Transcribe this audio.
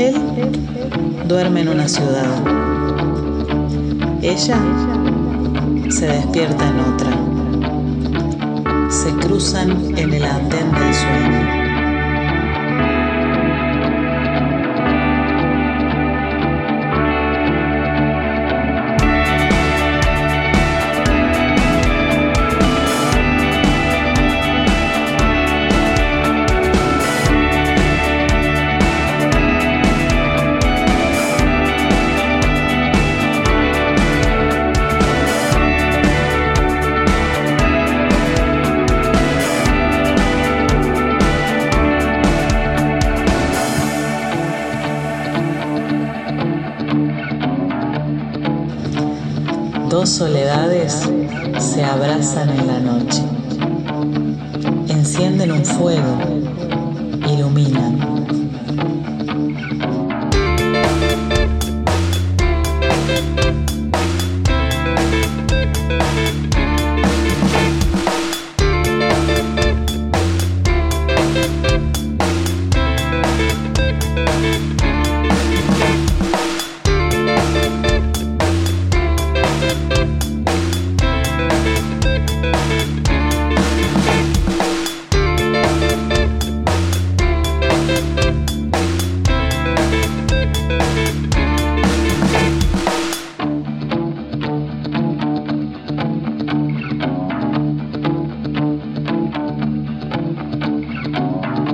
Él duerme en una ciudad. Ella se despierta en otra. Se cruzan en el andén del sueño. Dos soledades se abrazan en la noche, encienden un fuego, iluminan